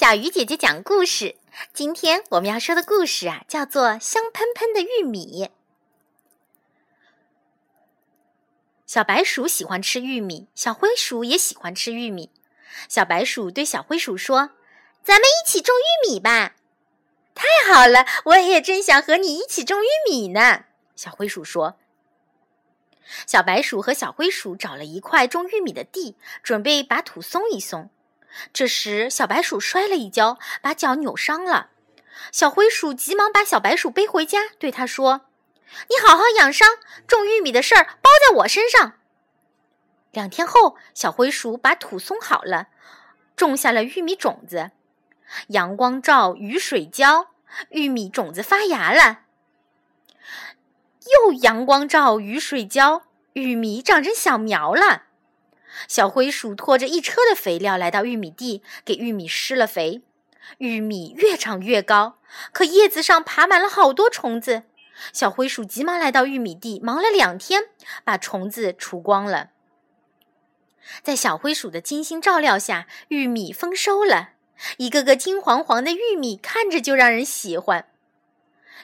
小鱼姐姐讲故事。今天我们要说的故事啊，叫做《香喷喷的玉米》。小白鼠喜欢吃玉米，小灰鼠也喜欢吃玉米。小白鼠对小灰鼠说：“咱们一起种玉米吧！”太好了，我也正想和你一起种玉米呢。小灰鼠说。小白鼠和小灰鼠找了一块种玉米的地，准备把土松一松。这时，小白鼠摔了一跤，把脚扭伤了。小灰鼠急忙把小白鼠背回家，对他说：“你好好养伤，种玉米的事儿包在我身上。”两天后，小灰鼠把土松好了，种下了玉米种子。阳光照，雨水浇，玉米种子发芽了。又阳光照，雨水浇，玉米长成小苗了。小灰鼠拖着一车的肥料来到玉米地，给玉米施了肥。玉米越长越高，可叶子上爬满了好多虫子。小灰鼠急忙来到玉米地，忙了两天，把虫子除光了。在小灰鼠的精心照料下，玉米丰收了，一个个金黄黄的玉米看着就让人喜欢。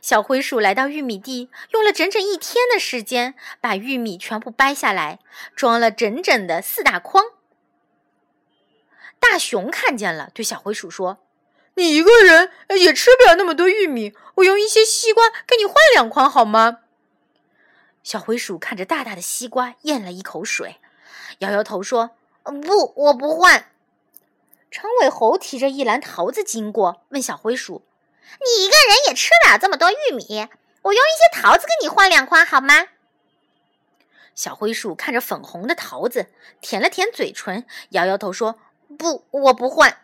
小灰鼠来到玉米地，用了整整一天的时间，把玉米全部掰下来，装了整整的四大筐。大熊看见了，对小灰鼠说：“你一个人也吃不了那么多玉米，我用一些西瓜给你换两筐好吗？”小灰鼠看着大大的西瓜，咽了一口水，摇摇头说：“不，我不换。”长尾猴提着一篮桃子经过，问小灰鼠。你一个人也吃不了这么多玉米，我用一些桃子跟你换两筐好吗？小灰鼠看着粉红的桃子，舔了舔嘴唇，摇摇头说：“不，我不换。”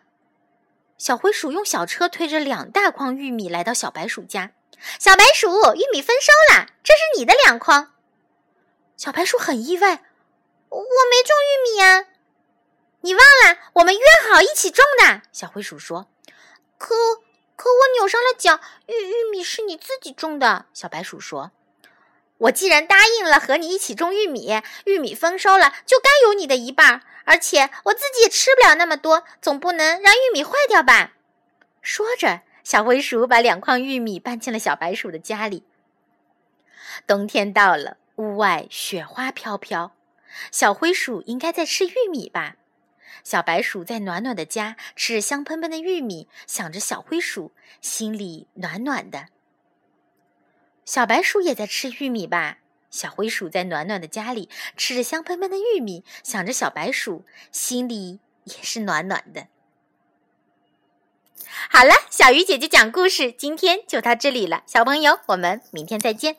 小灰鼠用小车推着两大筐玉米来到小白鼠家。小白鼠，玉米丰收了，这是你的两筐。小白鼠很意外：“我没种玉米呀！”你忘了我们约好一起种的？小灰鼠说：“可。”可我扭伤了脚，玉玉米是你自己种的。小白鼠说：“我既然答应了和你一起种玉米，玉米丰收了就该有你的一半。而且我自己也吃不了那么多，总不能让玉米坏掉吧？”说着，小灰鼠把两筐玉米搬进了小白鼠的家里。冬天到了，屋外雪花飘飘，小灰鼠应该在吃玉米吧？小白鼠在暖暖的家吃着香喷喷的玉米，想着小灰鼠，心里暖暖的。小白鼠也在吃玉米吧？小灰鼠在暖暖的家里吃着香喷喷的玉米，想着小白鼠，心里也是暖暖的。好了，小鱼姐姐讲故事，今天就到这里了，小朋友，我们明天再见。